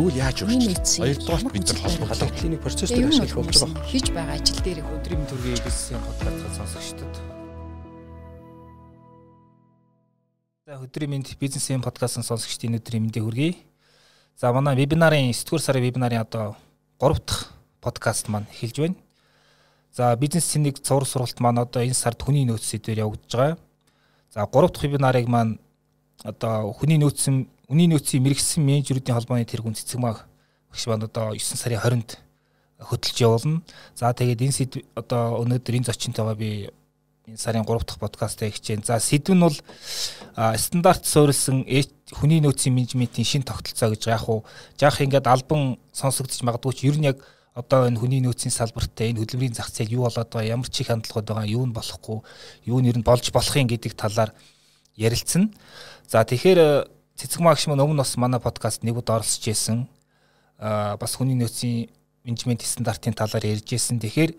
Тэгвэл яаж өөрчлөх? Хоёрдугаар бид нар холбогдлын клиник процесс дээр ашиглах болж байгаа. Хийж байгаа ажил дээр өдрийн төргийн эгэлсэн подкастыг сонсогчдод. За өдрийн мэнд бизнесийн подкастын сонсогчдын өдрийн мэндийг хүргэе. За манай вебинарын 9 дугаар сарын вебинарын одоо 3 дахь подкаст маань эхэлж байна. За бизнесийн нэг цувар сургалт маань одоо энэ сард хүний нөөц сэдвээр явагдаж байгаа. За 3 дахь вебинарыг маань одоо хүний нөөцийн Үний нөөцийн мэрэгсэн менежерүүдийн холбооны тэргуун цэцэг маг багш маань одоо 9 сарын 20-нд хөтлж явуулна. За тэгээд энэ сэдв одоо өнөөдөр энэ зочинтойгоо би энэ сарын 3 дахь подкастаа хичээн. За сэдв нь бол стандарт суурилсан хүний нөөцийн менежментийн шин тогтолцоо гэж яг уу жаах ингээд албан сонсогдож магадгүй ч ер нь яг одоо энэ хүний нөөцийн салбартай энэ хөдөлмөрийн зах зээл юу болоод байгаа ямар чих хандлагууд байгаа юу нь болохгүй юу нь ер нь болж болохын гэдэг талаар ярилцсан. За тэгэхээр Цэцэг магш маань өмнө бас манай подкаст нэг удаа оролцож байсан. Аа бас хүний нөөцийн менежмент стандартын талаар ярьж байсан. Тэгэхээр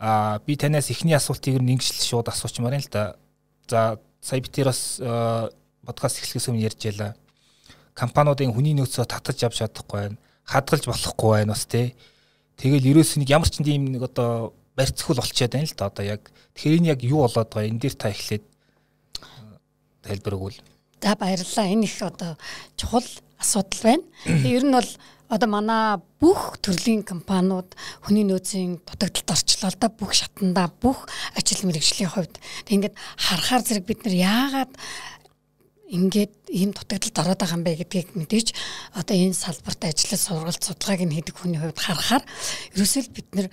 аа би танаас эхний асуултыг нэгжил шууд асуучмаар юм л да. За сая би тэр бас подкаст эхлэхээс өмнө ярьж ялаа. Компаниудын хүний нөөцөө татаж авч чадахгүй байна. Хадгалж болохгүй байна бас тий. Тэгэл ерөөс нэг ямар ч тийм нэг одоо барьцхул болчиход байна л да одоо яг. Тэгэхээр энэ яг юу болоод байгаа? Энэ дээр та эхлээд тайлбар өгвөл. За баярлалаа. Энэ их одоо чухал асуудал байна. Ер нь бол одоо манай бүх төрлийн компаниуд хүний нөөцийн дутагдалд орчлоо л да бүх шатанда бүх ажил мэргэжлийн хувьд. Тэг ингээд харахаар зэрэг бид нар яагаад ингээд ийм дутагдалд ороод байгаа юм бэ гэдгийг мэдээж одоо энэ салбарт ажиллаж сургалт судалгааг нь хийдэг хүний хувьд харахаар ерөөсөө бид нар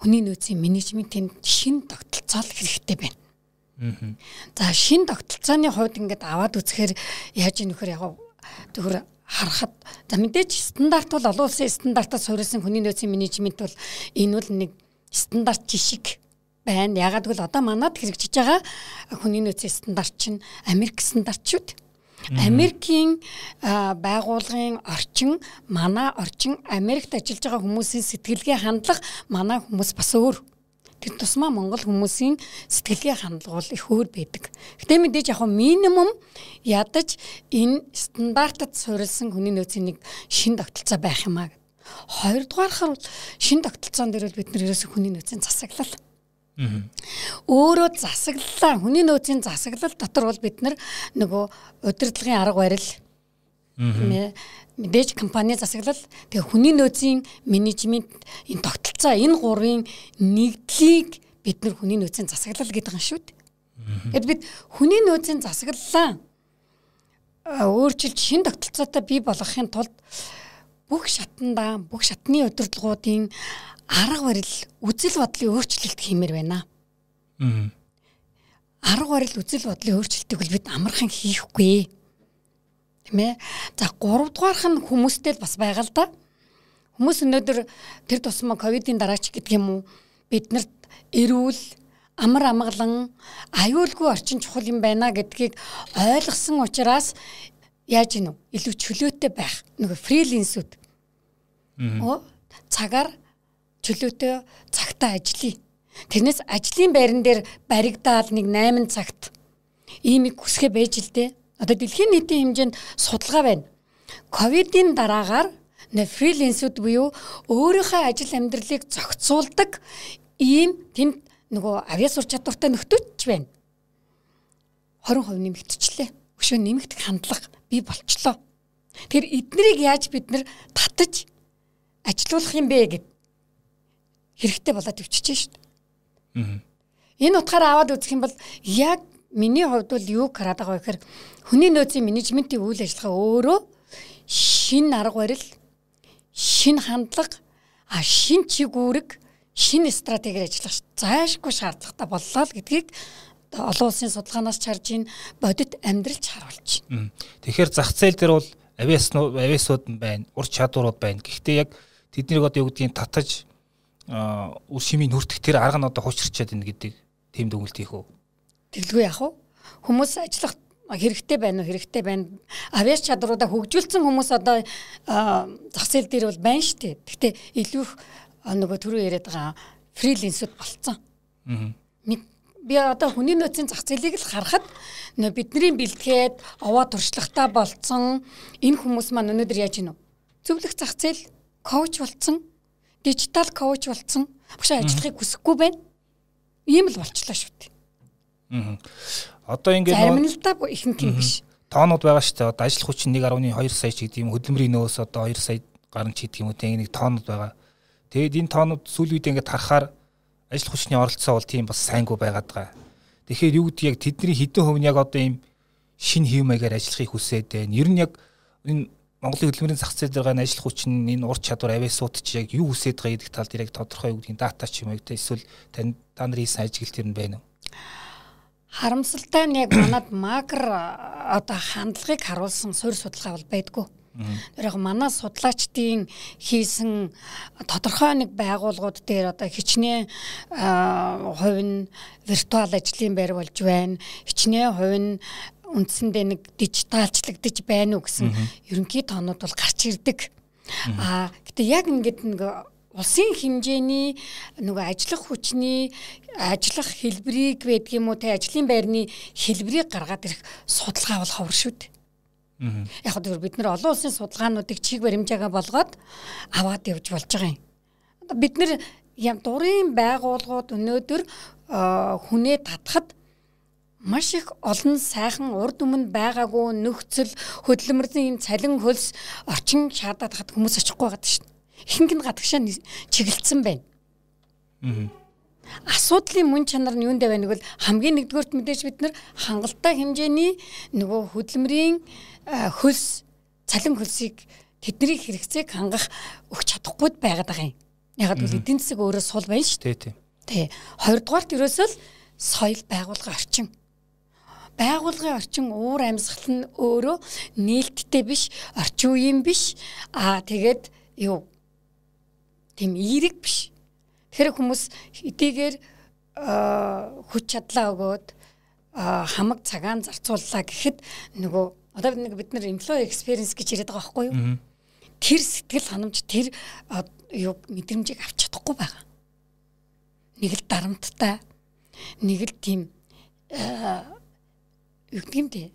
хүний нөөцийн менежментийн шин тогтолцоол хэрэгтэй байна. За шин тогтолцооны хувьд ингээд аваад үзэхээр яаж ийм нөхөр яг төгөр харахад за мэдээж стандарт бол олон улсын стандартаас суурилсан хүний нөөцийн менежмент бол энэ бол нэг стандарт жишг байна. Ягаад гэвэл одоо манад хэрэгжиж байгаа хүний нөөцийн стандарт чинь Америк стандарт шүү дээ. Америкийн байгууллагын орчин манай орчин Америкт ажиллаж байгаа хүмүүсийн сэтгэлгээ хандлага манай хүмүүс бас өөр. Тэр тусмаа Монгол хүмүүсийн сэтгэлгээ хандлага бол их өөр байдаг. Гэтэ мэдээж яг минимум ядаж энэ стандартад суурилсан хүний нөөцийн нэг шин тогтолцоо байх юм аа. Хоёрдугаархаар бол шин тогтолцоон дээр бол бид нэр ерөөсөө хүний нөөцийн засаглал. Өөрөө засаглалаа хүний нөөцийн засаглал дотор бол бид нөгөө удирдлагын арга барил мэдээж компани засаглал тэгээ хүний нөөцийн менежмент энэ тогтолцоо энэ гурвын нэгдлийг бид нар хүний нөөцийн засаглал гэдэг юм шүү дээ. Тэгэд бид хүний нөөцийн засаглалаа өөрчилж шин тогтолцоотой бий болгохын тулд бүх шатанда бүх шатны удирдлагуудын арга барил үзэл бодлын өөрчлөлт хиймээр байна. Арга барил үзэл бодлын өөрчлөлтийг бид амархан хийхгүй тийм ээ. За 3 дугаарх нь хүмүүстэй л бас байгаа л да. Хүмүүс өнөөдөр тэр тусмаа ковидын дараач гэдэг юм уу? Биднэрт эрүүл амар амгалан аюулгүй орчин чухал юм байна гэдгийг ойлгосон учраас яаж гинү илүү чөлөөтэй байх. Нөгөө фрилансууд оо цагаар чөлөөтэй цагтаа ажиллая тэрнээс ажлын байран дээр баригдаал нэг 8 цагт. Ийм их хүсгэ байж л дээ Одоо дэлхийн нийтийн хэмжээнд судалгаа байна. Ковидын дараагаар нэ фрилансууд буюу өөрийнхөө ажил амьдралыг зохицуулдаг ийм тэнд нөгөө авьяас ур чадвартай нөхдөөч байна. 20% нэмэгдчихлээ. Өшөө нэмэгдэх хандлага бий болчлоо. Тэр эднэрийг яаж бид нар татаж ажилуулах юм бэ гэд хэрэгтэй болоод өвчөж шít. Аа. Энэ утгаараа аваад үзэх юм бол яг миний хувьд бол юу хараад байгаа вэ гэхээр хүний нөөцийн менежментийн үйл ажиллагаа өөрөө шин арга барил, шин хандлага, а шин чигүүрэг, шин стратегиэр ажиллах зайлшгүй шаардлагатай боллоо л гэдгийг олон улсын судалгаанаас чарж ийн бодит амьдралч харуулж байна. Тэгэхээр зах зээл дээр бол авиаснууд авиасууд байна, ур чадварууд байна. Гэхдээ яг тэднийг одоо юу гэдгийг татаж үр шимийн хүртэх тэр арга нь одоо хуучирчаад байна гэдэг тийм дүгнэлт хийх үү? Тэглгүй яах вэ? Хүмүүс ажиллах хэрэгтэй байна уу хэрэгтэй байна. Авиас чадруудаа хөгжүүлсэн хүмүүс одоо зах зээл дээр бол байна шүү дээ. Гэхдээ илүү их нөгөө түрүү яриад байгаа фрилансууд болцсон. Би одоо хүний нөөцийн зах зээлийг л харахад бидний бэлтгээд овоо туршлагатай болцсон энэ хүмүүс маань өнөөдөр яаж гинөө зөвлөх зах зээл коуч болцсон, дижитал коуч болцсон. Багш ажиллахыг хүсэхгүй байна. Ийм л болчлоо шүү дээ. Аа. Одоо ингээд зарим нь л да ихэнх юм биш. Тоонууд байгаа шүү дээ. Одоо ажил хүч 1.2 сая ч гэдэг юм хөдөлмөрийн нөөс одоо 2 сая гарan ч гэдэг юм уу те нэг тоонууд байгаа. Тэгэд энэ тоонууд сүүл үед ингээд харахаар ажил хүчний оролцоо бол тийм бас сайнгүй байгаад байгаа. Тэгэхээр юу гэдэг яг тэдний хэдэн хувь нь яг одоо ийм шин хэв маягаар ажиллахыг хүсээд байна. Ер нь яг энэ Монголын хөдөлмөрийн зах зээл дээр гань ажил хүч нь энэ ур чадвар авиасууд чи яг юу хүсээд байгаа гэдэг тал дээр яг тодорхой юу гэдгийг дата ч юм уу эсвэл тань та нарын хийсэн ажил төр нь байна уу? Харамсалтай нь яг манад макр одоо хандлагыг харуулсан суурь судалгаа бол байдгүй. Тэр яг манай судлаачдын хийсэн тодорхой нэг байгууллагууд дээр одоо хичнээн хувь нь виртуал ажлын байр болж байна. Хичнээн хувь нь үндсэндээ нэг дижиталчлагдаж байна уу гэсэн ерөнхий тоонууд бол гарч ирдэг. Аа гэтээ яг ингээд нэг улсын хэмжээний нөгөө ажиллах хүчний ажиллах хэлбэрийг байдаг юм уу те ажлын байрны хэлбэрийг гаргаад ирэх судалгаа бол ховор шүү дээ. Яг хөө бид нар олон улсын судалгаануудыг чиг баримжаагаа болгоод аваад явж болж байгаа юм. Бид нар ям дурын байгууллагууд өнөөдөр хүнээ татхад маш их олон сайхан урд өмнө байгаагүй нөхцөл хөдөлмөрийн цалин хөлс орчин шаадаад хад хүмүүс очихгүй байгаа дээ. Ихэнх нь гадагшаа чиглэлсэн байна. Аа. Асуудлын мөн чанар нь юундэ байна гэвэл хамгийн нэгдүгээрт мэдээж бид нар хангалттай хэмжээний нөгөө хөдөлмөрийн хөлс цалин хөлсийг тэдний хэрэгцээг хангах өгч чадахгүй байгаад байгаа юм. Яг л эдийн засаг өөрөө сул байна шүү дээ. Тий. Тий. Хоёрдугаарт ерөөсөө л соёл байгуулгын орчин байгуулгын орчин уур амьсгал нь өөрөө нээлттэй биш, орчин үеийн биш. Аа тэгээд юу тийм эерэг биш. Тэгэхээр хүмүүс эдийгээр хүч чадлаа өгөөд хамаг цагаан зарцууллаа гэхэд нөгөө одоо нэг бид нар employee experience гэж яриад байгаа байхгүй юу? Тэр сэтгэл ханамж тэр юу мэдрэмжийг авч чадахгүй байгаа. Нэг л дарамттай нэг л тийм юу гэдэг юм те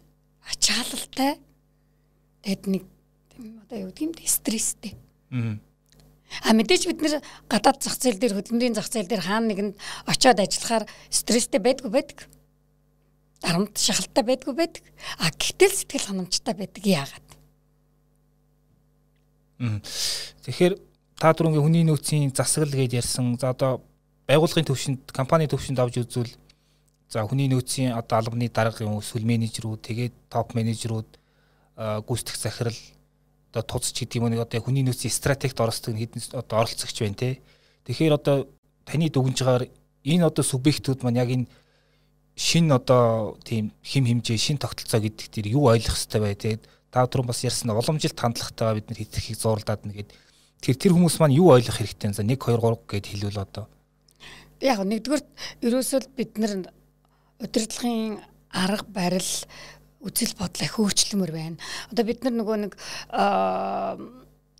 ачаалалтай тэгэд нэг одоо юу гэдэг юм те стресстэй. А мэдээж бид нэр гадаад зах зээл дээр хөдөлмөрийн зах зээл дээр хаана нэгэнд очиод ажиллахаар стресстэй байдгүй байдаг. Дарамт шахалтай байдгүй байдаг. А гэтэл сэтгэл ханамжтай байдаг яагаад? Тэгэхээр та түрүүнгийн хүний нөөцийн засаглал гэж ярьсан. За одоо байгууллагын төвшөнд, компани төвшөнд авч үзвэл За хүний нөөцийн одоо албаны дарга юм эсвэл менежерүүд тэгээд топ менежерүүд гүйцэтгэх захирал одоо туцч гэдэг юм нэг одоо хүний нөөцийн стратегт оролцдог хэдэн одоо оролцогч байна те. Тэгэхээр одоо таны дүгнжгаар энэ одоо субъектүүд маань яг энэ шин одоо тийм хим химжээ шин тогтолцоо гэдэг дээр юу ойлгох хэрэгтэй бай тэгээд та түрүүн бас ярьсан уламжилт хандлагатайгаа бид нар хийхийг зурлаад нэгэд тэр тэр хүмүүс маань юу ойлгох хэрэгтэй за 1 2 3 гэд хэлвэл одоо. Яг нэгдүгээр ерөөсөө бид нар удирдлагын арга барил үзэл бодлоо хөөчлөмөр байна. Одоо бид нар нөгөө нэг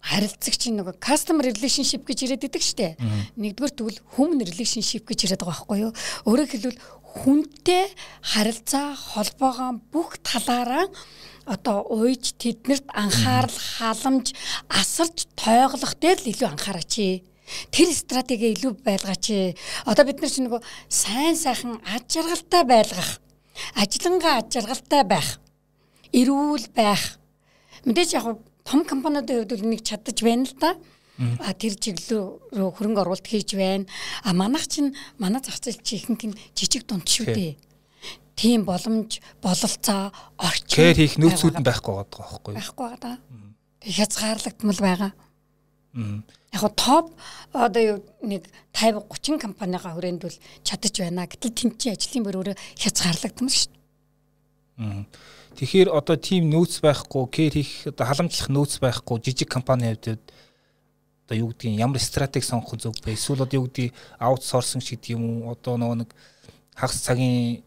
харилцагчийн нөгөө customer relationship гэж ирээд идэг штэ. Нэгдүгээр тэгвэл human relationship гэж ирээд байгаа байхгүй юу? Өөрөөр хэлбэл хүнтэй харилцаа холбоогоо бүх талаараа одоо уйж тэднэрт анхаарал халамж асарч тойглох дээр л илүү анхаараач. Тэр стратеги илүү байлгаач. Одоо бид нар чи нөгөө сайн сайхан аж жаргалтай байлгах, ажиллангаа аж жаргалтай байх, эрүүл байх. Мэдээж яг том компаниудын хувьд нэг чадаж байна л да. А тэр чиглэл рүү хөрөнгө оруулалт хийж байна. А манайх чинь манай зах зээл чи ихэнх нь жижиг дунд шүү дээ. Тийм боломж, бололцоо, орчин. Кэр хийх нөөцүүд нь байхгүй байгаа байхгүй юу? Байхгүй байгаа. Хязгаарлагдмал байгаа. Яг го топ одоо нэг 50 30 компанийгаа хүрээнд бол чадаж байна. Гэтэл тэнд чинь ажлын бүр өөрөө хязгаарлагдсан шүү дээ. Тэгэхээр одоо тийм нөөц байхгүй, кэр хийх одоо халамжлах нөөц байхгүй жижиг компани хувьд одоо юу гэдгийг ямар стратеги сонгох зөв бэ? Эсвэл одоо юу гэдгийг аутсорсинг гэдэг юм уу? Одоо нөгөө нэг хагас цагийн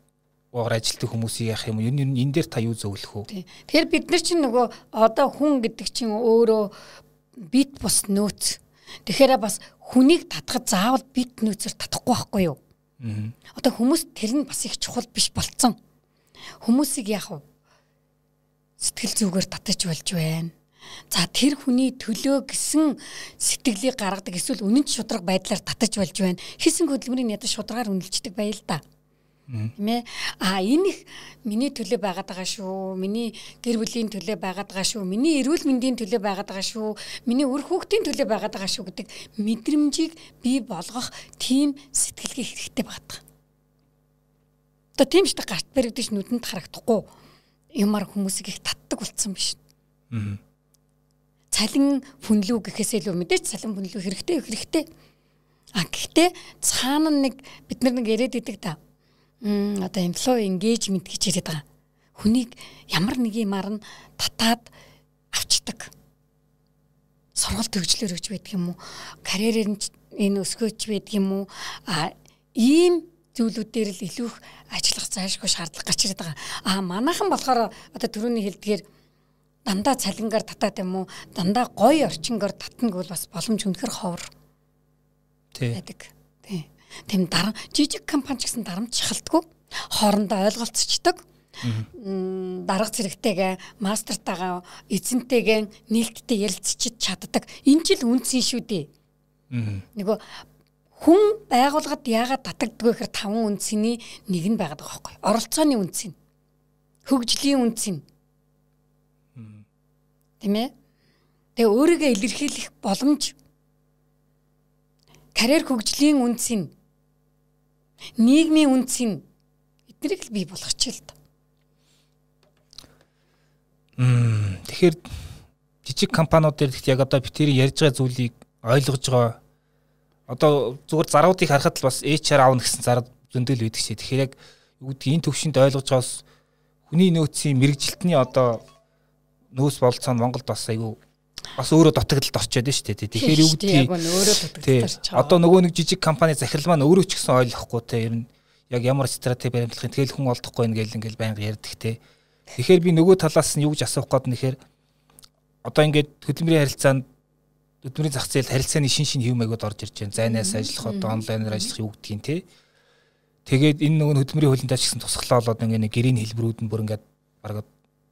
уугаар ажилтдаг хүмүүсийг яах юм юу? Энэ дээр та юу зөвлөх вэ? Тэгэхээр бид нар чинь нөгөө одоо хүн гэдэг чинь өөрөө бит бус нөөц. Тэгэхээр бас хүнийг татхад заавал бит нөөцөөр татахгүй байхгүй юу? Аа. Одоо хүмүүс тэр нь бас их чухал биш болцсон. Хүмүүсийг яг сэтгэл зүгээр татаж болж байна. За тэр хүний төлөө гэсэн сэтгэлийг гаргадаг эсвэл үнэн шудраг байдлаар татаж болж байна. Хийсэн хөдөлмөрийн ядаж шударгаар үнэлждэг байл л да. Тийм ээ. А энэ их миний төлөө байгаад байгаа шүү. Миний гэр бүлийн төлөө байгаад байгаа шүү. Миний эрүүл мэндийн төлөө байгаад байгаа шүү. Миний үр хүүхдийн төлөө байгаад байгаа шүү гэдэг мэдрэмжийг бий болгох тийм сэтгэлгээ хэрэгтэй байдаг. Одоо тийм ч гарт баригдаж нүдэнд харагдахгүй юмар хүмүүсийг их татдаг болцсон биш. Аа. Цалин хүнлүү гэхээсээ илүү мэдээж цалин хүнлүү хэрэгтэй хэрэгтэй. А гэхдээ цаана нэг бид нар нэг яриад идэг та одоо employee engagement гэж яриад байгаа. Хүнийг ямар нэг юмар нь татаад авчдаг. Сургалт төгжлөөр өгч байдаг юм уу? Карьерээр энэ өсгөөч байдаг юм уу? А ийм зүйлүүдээр л илүү их ажиллах зайлшгүй шаардлага гарч ирээд байгаа. А манайхан болохоор одоо түрүүний хэлдгээр дандаа цалингаар татаад юм уу? Дандаа гоё орчингоор татна гэвэл бас боломж үнэхэр ховор. Тий. байдаг. Тий. Тэм дарам жижиг компани ч гэсэн дарамт шахалтгүй хоорондоо ойлголцдог дарга зэрэгтэйгээ мастертайгаа эзэнтэйгээ нээлттэй ярилцчихэд чаддаг. Энэ жил үнцэн шүү дээ. Нөгөө хүн байгууллагад яагаад татагддаг вэ гэхээр таван үнцний нэг нь байгаад байгаа байхгүй. Оролцооны үнц нь. Хөгжлийн үнц нь. Тийм ээ. Тэгээ өөрийгөө илэрхийлэх боломж карьер хөгжлийн үнц нь нийгмийн үнцийг эднэрийг л бий болгочихъя л да. Мм тэгэхээр жижиг компаниуд дээр яг одоо би тэр ярьж байгаа зүйлийг ойлгож байгаа одоо зүгээр заруудыг харахад л бас HR аавна гэсэн зарад зөндөл байдаг шээ. Тэгэхээр яг юу гэдгийг энэ төвшөнд ойлгож байгаас хүний нөөцийн мэрэгжилтний одоо нөөц болцоо нь Монголд бас айгүй бас өөрөө дутагдлалд орчод байна шүү дээ. Тэгэхээр юу гэдгийг яг өөрөө дутагдaltaарч байгаа. Одоо нөгөө нэг жижиг компани захирал маань өөрөө ч гэсэн ойлгохгүй те ер нь яг ямар стратеги баримтлахын тэгэл хүн олдохгүй нэг л ингээл байнга ярьдаг те. Тэгэхээр би нөгөө талаас нь юу гэж асуух гээд нэхэр одоо ингээд хөдөлмөрийн харилцаанд хөдөлмөрийн зах зээлд харилцааны шин шин хэв маягууд орж ирж байна. Зайнаас ажиллах одоо онлайнаар ажиллах юу гэдгийг те. Тэгээд энэ нөгөө хөдөлмөрийн ч гэсэн тусглаа болоод ингээд гэрийн хэлбэрүүд нь бүр ингээд бараг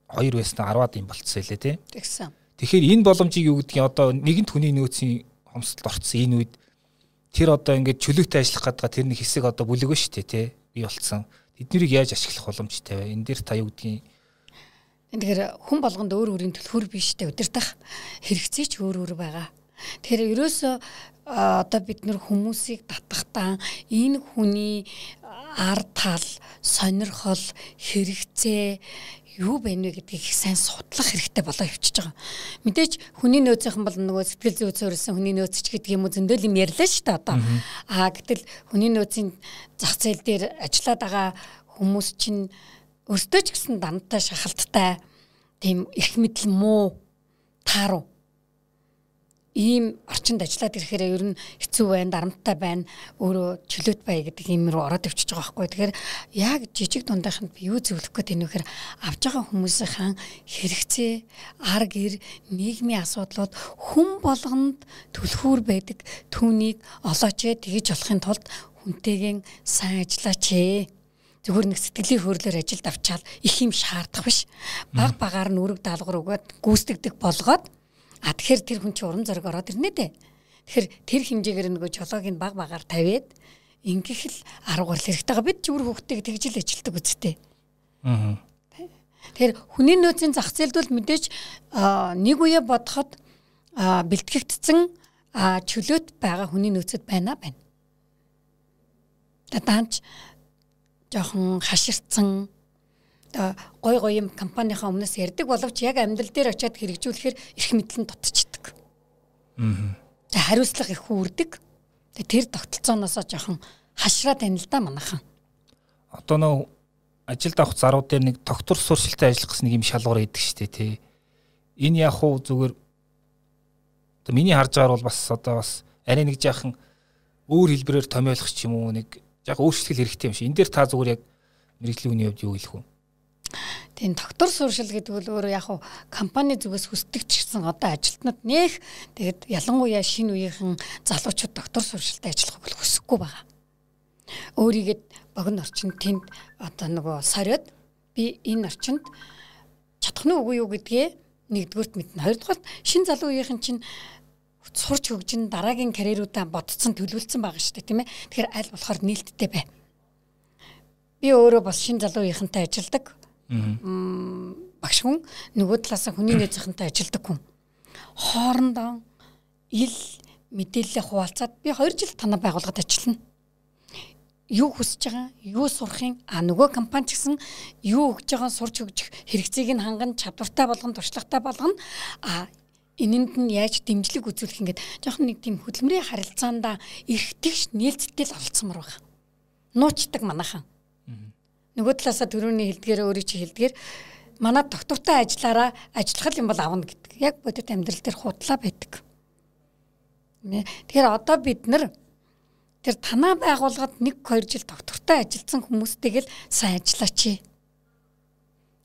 2 байснаа 10-аад юм болцсон лээ те. Тэгсэн. Тэгэхээр энэ боломжийг юу гэдгийг одоо нэгэн хүний нөөцийн хомсдолд орцсон энэ үед тэр одоо ингээд чөлөөтэй ажиллах гэдэг тэр нэг хэсэг одоо бүлэг ба штэ тий би болцсон. Тэднийг яаж ашиглах боломжтой вэ? Энэ дээр та юу гэдгийг Тэгэхээр хүн болгонд өөр өөрийн төлхөр биш тэ удирдах хэрэгцээ ч өөр өөр байгаа. Тэгэхээр ерөөсөө одоо бид нэр хүмүүсийг татахтаа энэ хүний ард тал, сонирхол, хэрэгцээ юу байна вэ гэдгийг их сайн судлах хэрэгтэй болоо явчихж байгаа. Мэдээж хүний нөөцийнхэн бол нөгөө сэтгэл зүй цөөрсөн хүний нөөц ч гэдэг юм уу зөндөл юм ярьлаа шүү дээ одоо. Аа гэтэл хүний нөөцийн зах зээл дээр ажиллаад байгаа хүмүүс чинь өөртөө ч гэсэн дамттай шахалттай тийм их мэдл муу тааруу ийм орчинд ажиллаад ирэхээр ер нь хэцүү байна, дарамттай байна, өөрөө чөлөөт бай гэдэг юм руу ороод өвчөж байгаа байхгүй. Тэгэхээр яг жижиг дундайханд би юу зөвлөх гээд энэ вэхээр авж байгаа хүмүүсийн хэрэгцээ, ар гэр, нийгмийн асуудлууд хүн болгонд түлхүүр байдаг түүнийг олооч ээ тэгэж болохын тулд хүнтэйгэн сайн ажиллаач ээ зүгээр нэг сэтгэлийн хөөрлөөр ажилд авчаал их юм шаардах биш. Баг багаар нь үрэг даалгавар өгөөд гүйцэтгэдэг болгоод А тэгэхээр тэр хүн чинь уран зориг ороод ирнэ дээ. Тэгэхээр тэр хэмжээгээр нөгөө чологийн баг багаар тавиад ингэх л арга барил хэрэгтэй байгаа. Бид ч үр хөвгтэйг тэгж л ажилтдаг үсттэй. Аа. Тэгэхээр хүний нөөцийн зах зээлд бол мэдээж нэг үе бодоход бэлтгэгдсэн чөлөөт байгаа хүний нөөцөд байна байна. Даанч жоохон хаширцсан гой гой юм компанийнхаа өмнөөс ярддаг боловч яг амьдрал дээр очиад хэрэгжүүлэхээр эрх мэдэл нь дутчихдаг. Аа. За хариуцлага их үрдэг. Тэр тогтолцооноосоо жоохон хашраад байна л да манайхан. Одоо нөө ажилд авах зарууд дээр нэг доктор суршилтай ажиллах гэсэн нэг юм шалгуур идэг штэ тий. Энэ яг хуу зүгээр одоо миний харж байгаагаар бол бас одоо бас арай нэг жаахан өөр хэлбэрээр томьёолох ч юм уу нэг жаахан өөрчлөлт хэрэгтэй юм шиг. Энд дээр та зүгээр яг мэрэгжлийн үний хувьд юу хэлэх вэ? Тийм доктор сууршил гэдэг бол өөрөө яг хуу компани зүгээс хүсдэг ч гэсэн одоо ажилтнууд нэх тэгээд ялангуяа шинэ үеийнхэн залуучууд доктор сууршилтай ажиллах бол хүсэхгүй байгаа. Өөрийгөө богино орчинд тэнд одоо нөгөө сориод би энэ орчинд чадах нь үгүй юу гэдгээ Нэгдүгürt мэднэ. Хоёрдугаар шин залуу үеийнхэн чинь сурч хөгжин дараагийн карьеруудаа бодцсон төлөвлөсөн байгаа шүү дээ тийм ээ. Тэгэхээр аль болохоор нээлттэй бай. Би өөрөө бас шин залуу үеийнхэнтэй ажилладаг. Багш хүн нөгөө талаас хүний нөөцийнхэнтэй ажилладаг хүн. Хоорондоо ил мэдээлэлээ хуваалцаад би 2 жил танаа байгууллагад ажиллана. Юу хүсэж байгаа, юу сурахын, а нөгөө компани ч гэсэн юу өгж байгаа сурч өгчих хэрэгцээг нь ханган чадвартай болгон туршлагатай болгоно. А энэнд нь яаж дэмжлэг үзүүлэх ингээд жоохон нэг тийм хөдөлмөрийн харилцаанда эргэтгэж нээлттэй л оролцсомор байгаа. Нуучдаг манайхан. Нөгөө талаасаа төрөний хэлдгээр өөрийн чи хэлдгээр манай доктортой ажиллаараа ажиллах юм бол авна гэдэг. Яг бодит амьдрал дээр худлаа байдаг. Тэгэхээр одоо бид нар тэр танаа байгууллагад 1 2 жил доктортой ажилласан хүмүүстэйг л сайн ажиллаач.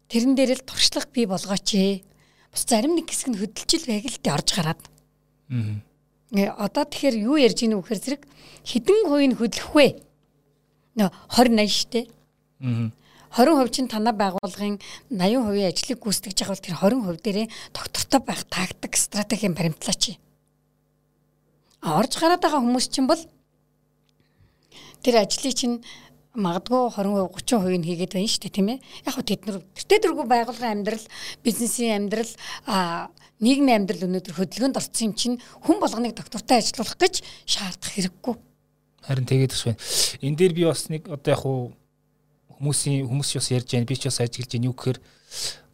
Тэрэн дээр л туршлага бий болгооч бас зарим нэг хэсэг нь хөдөлжил байг л дээ орж гараад. Аа. Одоо тэгэхээр юу ярьж ийнө вөхөр зэрэг хідэн хувийг хөдлөх вэ? Нөө 20 80 штэ. Аа. 20% чинь танаа байгууллагын 80% ажлыг гүйцэтгэж байгаа бол тэр 20% дээрээ доктортой байх тактик стратегийн баримтлаач. Орж гараад байгаа хүмүүс чинь бол тэр ажлыг чинь магадгүй 20% 30% нь хийгээд байна шүү дээ тийм ээ. Яг хөө тэд нар тэртээ дэргүй байгууллагын амьдрал, бизнесийн амьдрал, а нийгмийн амьдрал өнөөдөр хөдөлгөөнд орсон юм чинь хүн болгоныг доктортой ажиллуулах гэж шаардах хэрэггүй. Харин тэгээд бас байна. Энд дээр би бас нэг одоо яг хуу хүмүүсийн хүмүүс бас ярьж байна. Би ч бас ажиллаж байна. Юу гэхээр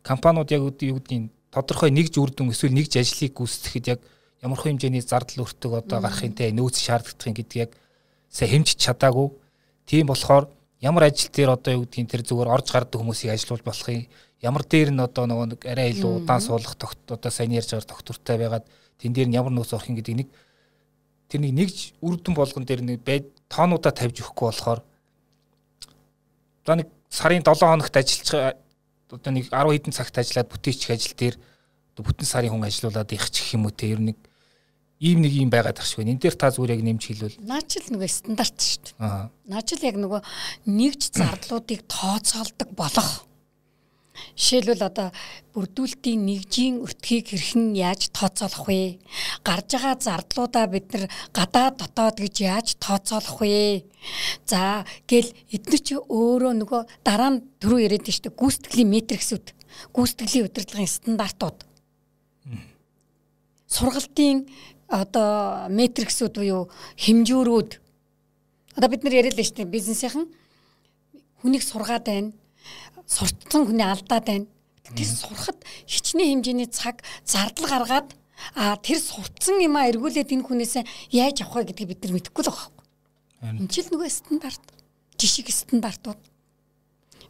компаниуд яг юу гэдгийг тодорхой нэгж үр дүн эсвэл нэгж ажлыг гүйцэтгэхэд яг ямар хэмжээний зардал өртөг одоо гарахын те нөөц шаардлагын гэдэг яг сайн хэмжиж чадаагүй Тийм болохоор ямар ажил дээр одоо юу гэдгийг тэр зүгээр орж гардаг хүмүүсийг ажилуулж болох юм. Ямар дээр нь одоо нөгөө нэг арай илүү удаан суулгах тогт одоо сайн ярьж байгаа доктортай байгаад тэн дээр нь ямар нөөц орох юм гэдэг нэг тэр нэг нэгж үрдэн болгон дээр нэг бай тоонуудаа тавьж өгөхгүй болохоор одоо нэг сарын 7 хоногт ажиллаж одоо нэг 10 хэдэн цагт ажиллаад бүтээчих ажил дээр бүтэн сарын хүн ажиллаулаад их ч гэх юм уу те ер нь нэг ийм нэг юм байгаад тахшгүй. Энэ дээр та зүгээр яг нэмж хэлвэл. Наач л нөгөө стандарт шүү дээ. Аа. Наач л яг нөгөө нэгж зардлуудыг тооцоолдог болох. Жишээлбэл одоо бүрдүүлэлтийн нэгжийн өртгийг хэрхэн яаж тооцоолох вэ? Гарж байгаа зардлуудаа бид нар гадаад дотоод гэж яаж тооцоолох вэ? За гэл эдгээр чи өөрөө нөгөө дараа нь түрүү яриад шүү дээ. Гүйцэтгэлийн метриксүүд, гүйцэтгэлийн удирдлагын стандартууд сургалтын одоо метриксүүд буюу хэмжүүрүүд одоо бид нар яриад л шүү дээ бизнесийнхэн хүнийг сургаад байна суртсан хүний алдаад байна тэр сурахад хичнээн хэмжээний цаг зардал гаргаад а тэр сурцсан юм а эргүүлээд энэ хүнээс яаж авах вэ гэдгийг бид нар мэдэхгүй л байгаа байхгүй энэ ч л нөгөө стандарт жишг стандартууд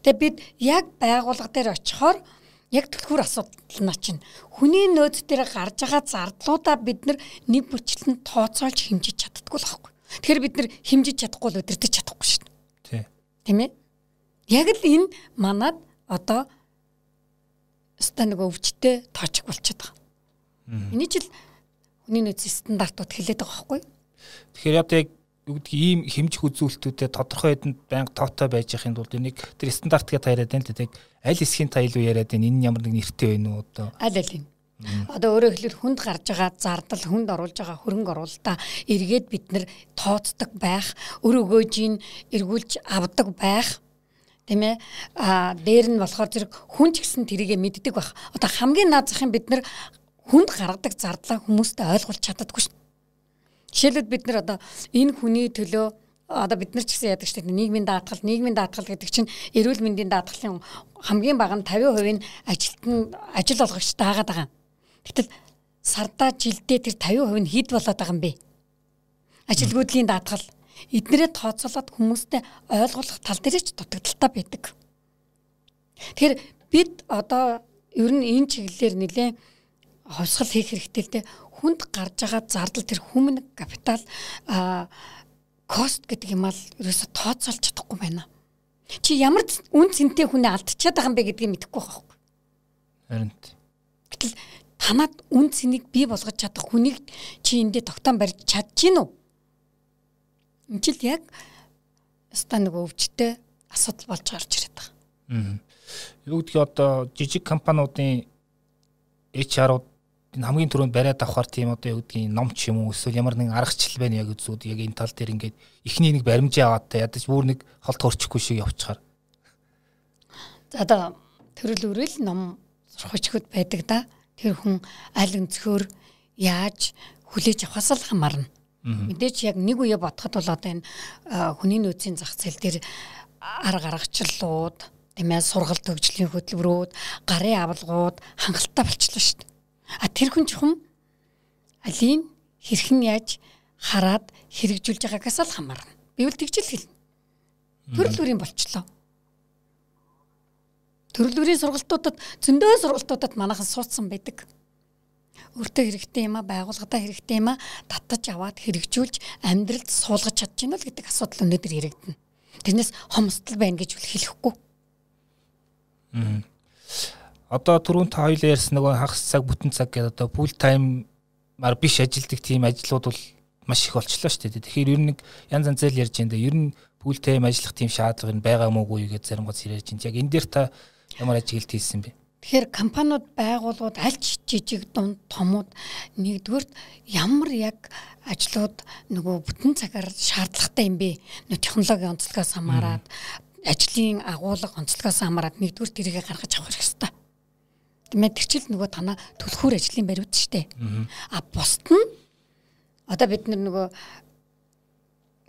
тэгээ бид яг байгууллага дээр очихоор яг түлхүүр асуудал нь чинь хүний нөөц дээр гарч байгаа зардлуудаа бид нэг бүрчлэн тооцоолж хэмжиж чаддаггүй л байхгүй. Тэгэхээр бид нар хэмжиж чадахгүй л өдөртөж чадахгүй шүү дээ. Тийм ээ. Яг л энэ манад одоо өстой нэг өвчтэй тоочг болчиход байгаа. Эний жил хүний нөөцийн стандартууд хэлээд байгаа байхгүй. Тэгэхээр яг юу гэдэг ийм хэмжих үзүүлэлтүүдэд тодорхой хэдэнд байнга тоотой байж яхин тулд энийг тэр стандарт гэж таарад байна тийм аль хэсгийн та илүү яриад байна? Энэ ямар нэг нэртэй байна уу одоо? Аль аль юм Одоо өөрөөр хэлбэл хүнд гарч байгаа зардал хүнд оруулж байгаа хөрөнгө оруулалтаа эргээд бид нэр тооцдог байх, өр өгөөжийн эргүүлж авдаг байх тийм ээ а дээр нь болохоор зэрэг хүн ч гэсэн тэрийгэ мэддэг байх. Одоо хамгийн наад зах юм бид нар хүнд гаргадаг зардлаа хүмүүстээ ойлгуулж чаддаггүй шүү. Жишээлбэл бид нар одоо энэ хүний төлөө одоо бид нар ч гэсэн яадаг шүү дээ нийгмийн даатгал нийгмийн даатгал гэдэг чинь эрүүл мэндийн даатгалын хамгийн бага нь 50% нь ажилтан ажил олгогч таагаад байгаа. Гэтэл сардаа жилдээ тэр 50% нь хэд болоод байгаа юм бэ? Ажилгүйдлийн даатгал эднэрээ тооцоолоод хүмүүстэй ойлгуулах тал дээр ч дутагдaltaй байдаг. Тэгэхээр бид одоо ер нь энэ чиглэлээр нэлээд ховсгал хийх хэрэгтэй л дээ хүнд гарч байгаа зардал тэр хүмүн капитал а кост гэдэг юм аа ерөөсө тооцоолж чадахгүй байна. Чи ямар үн цэнтэй хүнээ алдчихад байгаа юм бэ гэдгийг мэдэхгүй байхгүй. Харин гэтэл танад үн цэнийг бий болгож чадах хүнийг чи эндээ тогтоон барьж чадчих нү? Энд жил яг ста нэг өвчтэй асуудал болж гарч ирээд байгаа. Аа. Юу гэдгийг одоо жижиг компаниудын HR-ууд энэ хамгийн түрүүнд бариад авахар тийм одоо юу гэдгийг ном ч юм уу эсвэл ямар нэгэн аргачлал байна яг үзүүд яг энэ тал дээр ингээд ихний нэг баримжаа аваад та ядаж бүр нэг холт хорчихгүй шиг явчихаар. За одоо төрөл өрөөл ном сурахчгод байдаг да. Тэр хүн аль өнцгөр яаж хүлээж авахаас л хамаарна. Мэдээж яг нэг үе бодоход бол одоо энэ хүний нөөцийн зах зээл дээр арга аргачлалууд тийм ээ сургалт хөгжлийн хөтөлбөрүүд гарын авалгууд хангалттай болчихлоо шүү дээ. А тэр хүн чухам алийг хэрхэн яаж хараад хэрэгжүүлж байгаагаас л хамаарна. Би үл тэгж л хэлнэ. Төрөл бүрийн болчлоо. Төрөл бүрийн сургалтуудад зөндөө сургалтуудад манайхан суудсан байдаг. Өөртөө хэрэгтэй юм а байгууллагатаа хэрэгтэй юм а татаж аваад хэрэгжүүлж амьдралд суулгаж чадж гинэ л гэдэг асуудал өнөөдөр яригдана. Тэрнээс хомсдол байна гэж хэлэхгүй. Аа одоо түрүүн та хоёул ярьсан нөгөө хагас цаг бүтэн цаг гэдэг одоо full time мар биш ажилдаг тийм ажлууд бол маш их болчлоо шүү дээ. Тэгэхээр ер нь янз янзэл ярьж байна. Ер нь full time ажиллах тийм шаардлага нь байгаа мó үгүй гэж зарим гоц ярьж байна. Яг энэ дээр та ямар ажиглалт хийсэн бэ? Тэгэхээр компаниуд байгууллагууд аль ч жижиг дунд томууд нэгдүгээр ямар яг ажлууд нөгөө бүтэн цагаар шаардлагатай юм бэ? Нөө технологийн онцлогоос хамаарат ажлын агуулга онцлогоос хамаарат нэгдүгээр тэрийг гаргаж авах хэрэгтэй Тийм ээ тэр чил нөгөө танаа төлхөр ажлын бариуд штэ. А бусд нь одоо бид нөгөө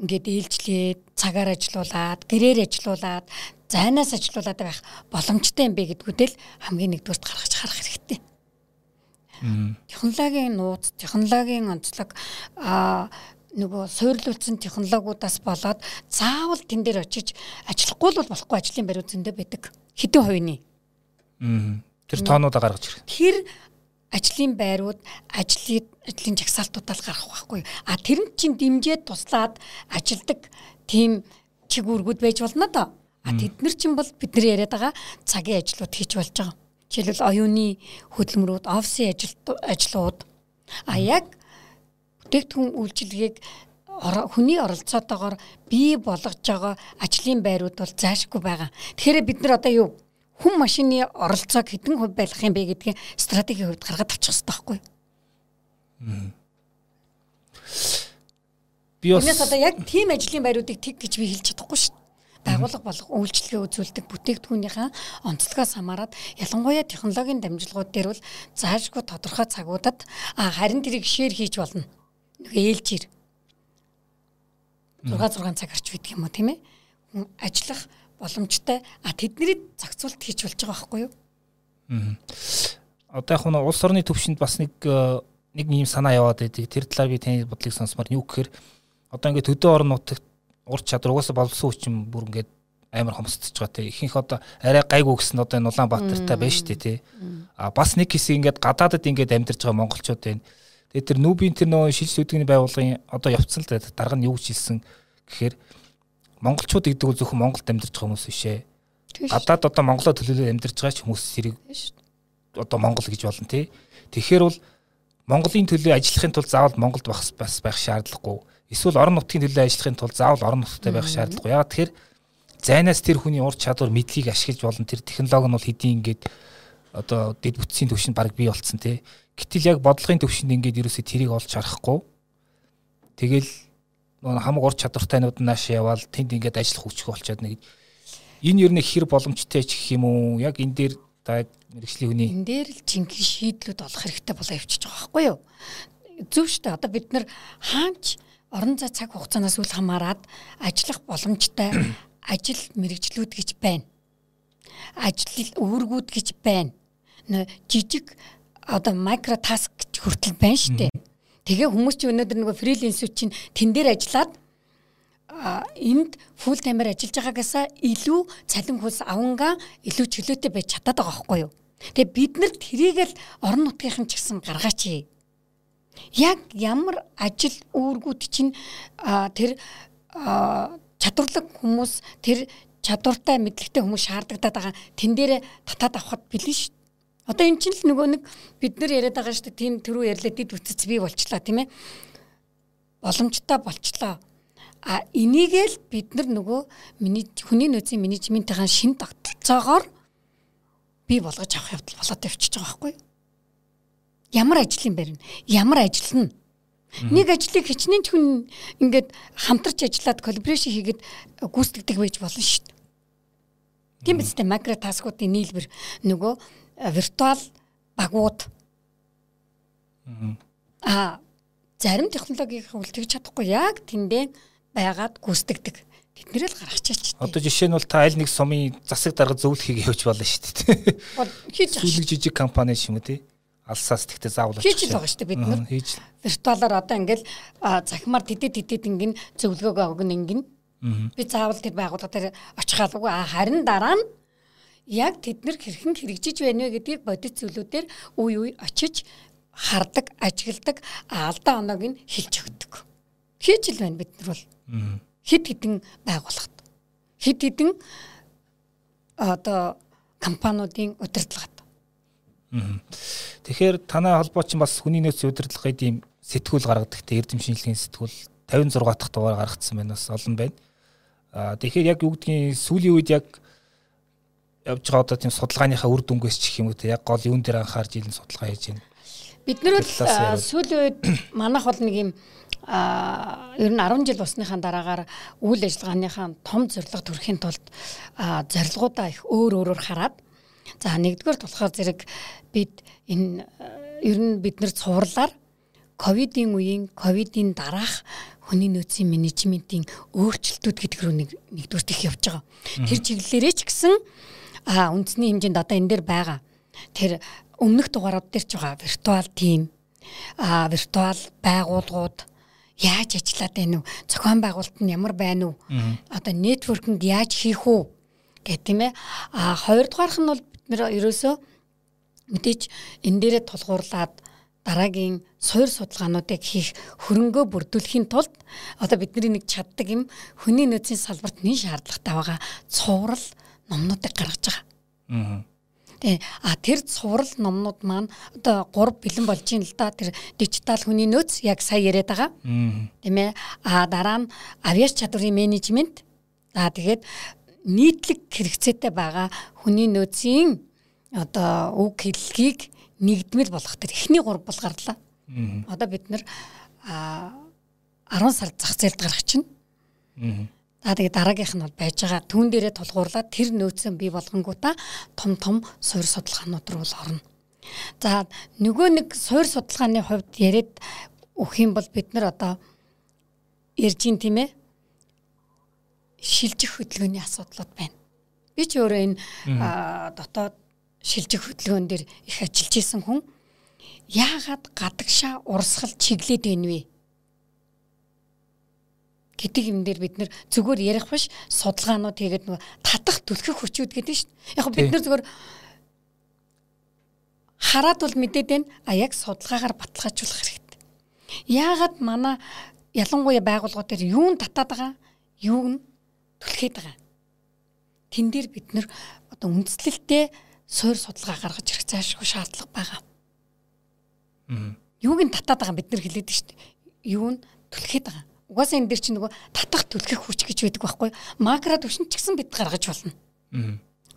ингээд ээлжлээд цагаар ажилуулад, гэрээр ажилуулад, зайнаас ажилуулад байх боломжтой юм бэ гэдгүүдэл хамгийн нэгдүгээрт гаргаж харах хэрэгтэй. Технологийн нууц, технологийн онцлог а нөгөө суйрлуулсан технологиудаас болоод заавал тэн дээр очиж ажиллахгүй л болохгүй ажлын бариуд зөндөө байдаг. Хэдэн хувийн? Тэр тоонуудаа гаргаж ирэх. Тэр ажлын байрууд ажлын ажлын жагсаалтуудаа л гаргах байхгүй. А тэр нь чинь дэмжиж туслаад ажилдаг тийм чиг үүргүүд байж болно доо. А тэд нар чинь бол бидний яриад байгаа цагийн ажлууд хийж болж байгаа. Жишээлбэл оюуны хөдөлмөрүүд, офисын ажлууд. А яг бүтээгдэхүүн үйлчилгээг хүний оролцоотойгоор бий болгож байгаа ажлын байрууд бол заашгүй байгаа. Тэгэхээр бид нар одоо юу хүн машины оролцоог хэдэн хувь байх юм бэ гэдгийг стратегийн хувьд гаргаад авчих хэрэгтэй байхгүй юу? Би бас одоо яг тийм ажлын байруудыг тэг гэж би хэлж чадахгүй шүү дээ. Байгууллага болго үйлчлэгээ үзүүлдэг бүтээгдэхүүнийхээ онцлогоос хамаарат ялангуяа технологийн дамжлагууд дээр бол заашгүй тодорхой цагуудад харин тэрийг шеэр хийж болно. Нэг ээлжээр 6 6 цаг гарч байдаг юм уу тийм ээ? Ажиллах боломжтой а тэдний зохицуулт хийж болж байгаа байхгүй юу? Аа. Одоо яг нь улс орны төвшөнд бас нэг э, нэг юм санаа яваад байдаг. Тэр талаар би таны бодлыг сонсомоор юу гэхээр одоо ингээд төдөө орон нутагт ур чадвар. Угаасаа боловсон хүчин бүр ингээд амар хомсдож байгаа те. Ихэнх одоо арай гайгүй гэсэн одоо энэ Улаанбаатартай байна шүү дээ те. А бас нэг хэсэг ингээд гадаадад ингээд амьдарч байгаа монголчууд байна. Тэгээд тэр нүүбийн тэр нөө шилж өдгөний байгууллагын одоо явцсан л дарга нь юу гэж хэлсэн гэхээр монголчууд гэдэг нь зөвхөн Монголд амьдарч байгаа хүмүүс биш ээ. Гадаад одоо Монголоо төлөөлөд амьдарч байгаа ч хүмүүс зэрэг одоо Монгол гэж болно тий. Тэгэхээр бол Монголын төлөө ажиллахын тулд заавал Монголд бас байх шаардлагагүй. Эсвэл орон нутгийн төлөө ажиллахын тулд заавал орон нутгад байх шаардлагагүй. Яагаад тэгэхээр зайнаас тэр хүний ур чадвар мэдлийг ашиглаж болно. Тэр технологи нь бол хэдийн ингээд одоо дэд бүтцийн төвшөнд баг бий болцсон тий. Гэтэл яг бодлогын төвшөнд ингээд ерөөсөө тэрийг олж харахгүй. Тэгэл нөгөө хамаг ур чадвартайнууд нааш яваал тэнд ингээд ажиллах хүчтэй болчиход нэг энэ ер нь хэр боломжтой ч гэх юм уу яг энэ дээр та мэрэгжлийн хүний энэ дээр л жинхэнэ шийдлүүд олох хэрэгтэй болоо явчихж байгаа байхгүй юу зөв шүү дээ одоо бид нар хаач орон зай цаг хугацаанаас үл хамааран ажиллах боломжтой ажил мэрэгжлүүд гэж байна ажил үүргүүд гэж байна жижиг одоо микро таск гэж хүртэл байна шүү дээ Тэгээ хүмүүс чи өнөөдөр нөгөө фрилансүүд чинь тэн дээр ажиллаад энд фул таймер ажиллаж байгаагаасаа илүү цалин хөлс авангаа илүү чөлөөтэй байж чадаад байгаа байхгүй юу. Тэгээ бид нар тэрийг л орон нутгийнхан ч гэсэн гаргаач. Яг ямар ажил үүргүүд чинь тэр чадварлаг хүмүүс тэр чадвартай мэдлэгтэй хүмүүс шаардлагатай байгаа тэн дээр татаад авахд бэлэн шүү Одоо эн чинь л нөгөө нэг бид нар яриад байгаа шүү дээ. Тийм төрөө ярьлаа дид үтц бий болчлаа тийм ээ. Боломжтой болчлоо. А энийг л бид нар нөгөө миний хүний нөөцийн менежментийн шин тогтолцоогоор бий болгож авах явдал болоод явчихж байгаа байхгүй юу? Ямар ажлын байр нь? Ямар ажиллана? Нэг ажлыг хичнээн ч хүн ингээд хамтарч ажиллаад коллаборашн хийгээд гүйцэтгэдэг байж болно шүү дээ. Тийм биз дээ макро таскуудын нийлбэр нөгөө виртуал багууд аа зарим технологиг үлдэж чадахгүй яг тэндээ байгаад гүйцэтгэдэг. Тэднэрээ л гаргачихаач. Одоо жишээ нь бол та аль нэг сумын засаг дарга зөвлөхийг явуулж болно шүү дээ. Хийж жижиг компани юм уу тий. Алсаас тэгтээ заавал хийж л байгаа шүү дээ бид нар. Хийж. Виртуалаар одоо ингээл захимаар тэтэд тэтэд ингэн зөвлөгөөгөө өгнө ингэн. Би заавал тэр байгууллага дээр очих халуугүй харин дараа нь яг тэд нар хэрхэн хэрэгжиж байна вэ гэдгийг бодит зүйлүүдээр үе үе очиж хардаг, ажигладаг, алдаа оноог нь хэлж өгдөг. Хийж л байна бид нар бол. Хэд хэдэн байгууллагад. Хэд хэдэн одоо компаниудын удирдлагад. Тэгэхээр танай холбоо чинь бас хүний нөөцийн удирдлагын ийм сэтгүүл гаргадаг те эрдэм шинжилгээний сэтгүүл 56 дахь дугаар гаргацсан байна бас олон байна. Аа тэгэхээр яг юу гэдгийг сүүлийн үед яг явж байгаа одоо тийм судалгааныхаа үр дүнгээс ч гэх юм уу те яг гол юун дээр анхаарч ийлэн судалгаа хийж байна. Бид нар бол сүүлийн үед манайх бол нэг юм а ер нь 10 жил болсныхаа дараагаар үйл ажиллагааныхаа том зорилго төрөхийн тулд зорилгоудаа их өөр өөрөөр хараад за нэгдүгээр болохоор зэрэг бид энэ ер нь бид нар цувралаар ковидын үеийн ковидын дараах хүний нөөцийн менежментийн өөрчлөлтүүд гэдэг рүү нэг нэгдүгürt их явж байгаа. Тэр чиглэлээрээ ч гэсэн а үндэсний хэмжээнд одоо энэ дээр байгаа. Тэр өмнөх дугаарууд дээр ч байгаа виртуал тим а виртуал байгууллагууд яаж ажиллаад байна уу? Зохион байгуулалт нь ямар байна уу? Одоо нэтворкинг яаж хийх үү? гэх тийм ээ. А хоёрдугаарх нь бол нэр ерөөсөө мэдээж энэ дээрээ тулгуурлаад дараагийн суур судалгаануудыг хийх хөрөнгөө бүрдүүлэхийн тулд одоо бидний нэг чаддаг юм хүний нөөцийн салбарт нэг шаардлагатай байгаа цуврал номнуудыг гаргаж байгаа. Аа. Тий. А тэр цуврал номнууд маань одоо 3 бэлэн болж юм л да. Тэр дижитал хүний нөөц яг сая яриад байгаа. Тийм ээ. А дараа нь авиач чадварын менежмент. За тэгээд нийтлэг хэрэгцээтэй байгаа хүний нөөцийн одоо үг хэллэгийг нэгдмэл болгох тэр эхний 3 бол гарлаа. Одоо бид нэр 10 сард зах зээлд гарах чинь. За тэгээ дараагийнх нь бол байж байгаа түүн дээрээ тулгуурлаад тэр нөөцөө бий болгонгуудаа том том суур судалгаанууд руу л орно. За нөгөө нэг суур судалгааны хувьд яриад өгөх юм бол бид нар одоо ярьж ин тийм ээ шилжих хөдөлгөөний асуудлууд байна. Би ч өөрөө энэ дотоод шилжих хөдөлгөөн дээр их ажиллаж исэн хүн яагаад гадагшаа урсгал чиглээд байна вэ? гэдэг юм дээр бид нэр зүгээр ярих биш судалгаанууд хийгээд нөгөө татах түлхэх хүчүүд гэдэг шүү дээ. Яг бид нар зүгээр хараад бол мэдээд байна. А яг судалгаагаар баталгаажуулах хэрэгтэй. Яагаад манай ялангуяа байгууллагууд дээр юун татаад байгаа, юуг нь түлхээд байгаа. Тэн дээр бид нэр одоо үндэслэлтэй суур судалгаа гаргаж ирэх заашгүй шаардлага байгаа. Юуг нь татаад байгаа бид нар хэлээд шүү дээ. Юу нь түлхээд байгаа. Угаасаа энэ дэр чинь нөгөө татах түлхэх хүч гэж байдаг байхгүй макро төвшин ч гэсэн бид гаргаж болно.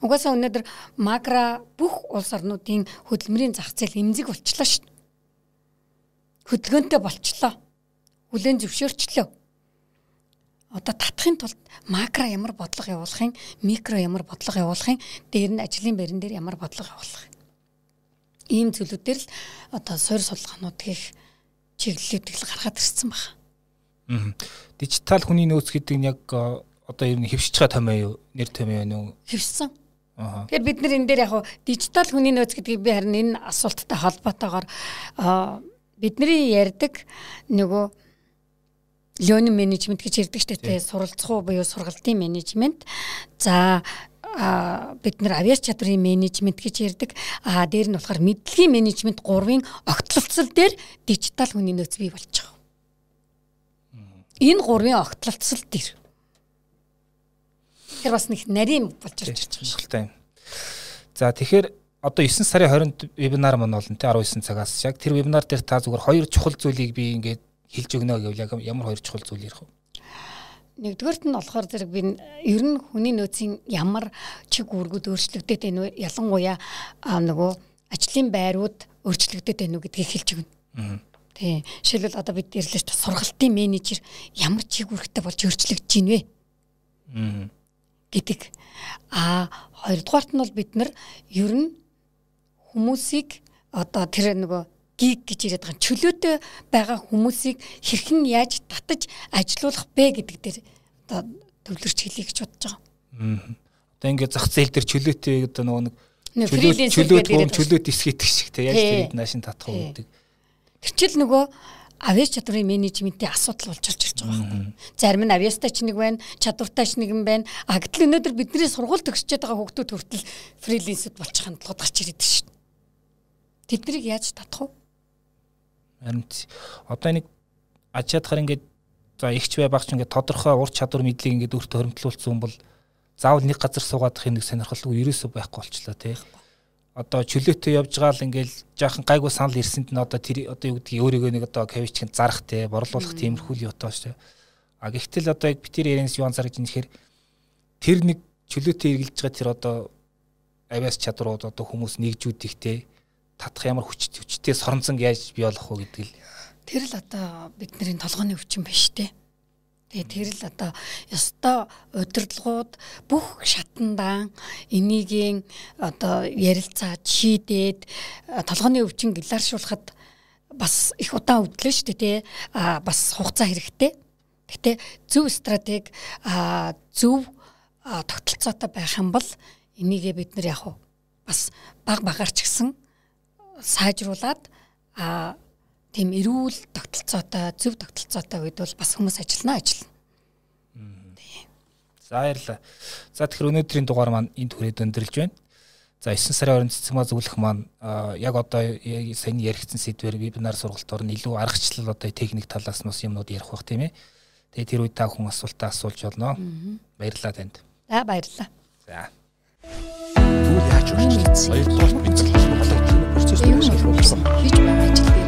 Угаасаа өнөөдөр макро бүх улс орнуудын хөдөлмөрийн зах зээл эмзэг болчлоо шүү дээ. Хөдөлгөөнтэй болчлоо. Хүлэн зөвшөөрчлөө. Одоо татахын тулд макро ямар бодлого явуулахын, микро ямар бодлого явуулахын, дээр нь ажлын байран дээр ямар бодлого явуулах. Ийм зүйлүүдээр л одоо суур судалгаанууд хийх чиглэлүүдийг л гаргаад ирсэн байна. Дижитал хүний нөөц гэдэг нь яг одоо ер нь хэвшиж байгаа томьёо юу? Нэр томьёо уу? Хэвшсэн. Аа. Тэгэхээр бид нар энэ дээр яг дижитал хүний нөөц гэдгийг би харин энэ асуулттай холбоотойгоор бидний ярьдаг нөгөө learning management гэж ярьдаг шүү дээ. Суралцах уу буюу сургалтын менежмент. За а бид нар авиач чадрын менежмент гэж ярьдаг. А дээр нь болохоор мэдлэгийн менежмент гурвын огтлолцол дээр дижитал хүний нөөц бий болж байгаа. Энэ гурвын огтлолцол дээр. Тэр бас нэг нарийн болж ирж байгаа юм. За тэгэхээр одоо 9 сарын 20-нд вебинар маань болно те 19 цагаас яг тэр вебинар дээр та зүгээр хоёр чухал зүйлийг би ингээд хэлж өгнө гэвэл ямар хоёр чухал зүйл ярих вэ? Нэгдүгээрт нь болохоор зэрэг би ер нь хүний нөөцийн ямар чиг үүргүүд өөрчлөгдөд энэ ялангуяа нөгөө ажлын байрууд өөрчлөгдөд байна уу гэдгийг хэлж өгнө. Тий. Жишээлбэл одоо бид ирлээ та сургалтын менежер ямар чигүүрхтэй болж өөрчлөгдөж гин вэ? гэдэг. А хоёрдугаарт нь бол бид нар ер нь хүмүүсийг одоо тэр нөгөө гиг гэж яриад байгаа чөлөөтэй байгаа хүмүүсийг хэрхэн яаж татаж ажилуулах бэ гэдэг дээр одоо төвлөрч хэлье гэж бодож байгаа. Аа. Одоо ингээд зах зээл дээр чөлөөтэй одоо нөгөө нэг чөлөө чөлөөт чөлөөт эсгэдэг шиг те яаж тэр наашин татах уу гэдэг. Тэр чил нөгөө авиас чадварын менежментийн асуудал болж ирж байгаа байхгүй. Зарим нь авиастай ч нэг байна, чадвартай ч нэг юм байна. А гэтэл өнөөдөр бидний сургууль төгсчээд байгаа хүүхдүүд хүртэл фрилансд болчих хандлагууд гарч ирээд шүү дээ. Тэднийг яаж татах вэ? Харин одоо нэг аж чадхаар ингээд за ихч бай багч ингээд тодорхой ур чадвар мэдлийг ингээд өөртөө хөрөмтлүүлсэн бол заавал нэг газар суугаадах нэг сонирхолгүй ерөөсөө байхгүй болчлаа тий. Одоо чөлөөтэй явж байгаа л ингээл жаахан гайгүй санал ирсэнд нь одоо тэр одоо юу гэдгийг өөрийгөө нэг одоо кавичкын зарах те борлуулах тиймэрхүү л ютаа шүү. А гэхдээ л одоо яг битэр яренс юан зар гэж нэхэр тэр нэг чөлөөтэй эргэлж байгаа тэр одоо авиас чадрууд одоо хүмүүс нэгжүүдих те татах ямар хүч хүчтэй соронзон яаж бий болох вэ гэдэг л тэр л одоо бидний толгойн өвчин биш те. Тэгээ тэр л одоо ёстой удирдлагууд бүх шатандаа энийгийн одоо ярилцаад шийдээд толгойн өвчин гэларшуулахад бас их удаан өвдлөө шүү дээ тий а бас хугацаа хэрэгтэй. Гэтэ зөв стратеги а зөв тогтолцоотой байх юм бол энийгээ бид нар яг бас баг багаарч гисэн сайжруулад а тийм эрүүл тогтолцоотой, зөв тогтолцоотой үед бол бас хүмүүс ажиллана ажиллана. За баярлалаа. За тэгэхээр өнөөдрийн дугаар маань энд хүрээд өндөрлж байна. За 9 сарын 20-нд цэцэг маа зөвлөх маань яг одоо сайн яригдсан сэдвэр вебинар сургалтаар нь илүү аргачлал одоо техник талаас нь бас юмнууд ярих бах тийм ээ. Тэгээ тэр үед та хүн асуултаа асуулж болно. Баярлалаа танд. За баярлалаа. За. Түр яаж үргэлжлүүлсэн? Баярлалаа процесс дээр шалгуулсан. Хийж байгаа ажил дээр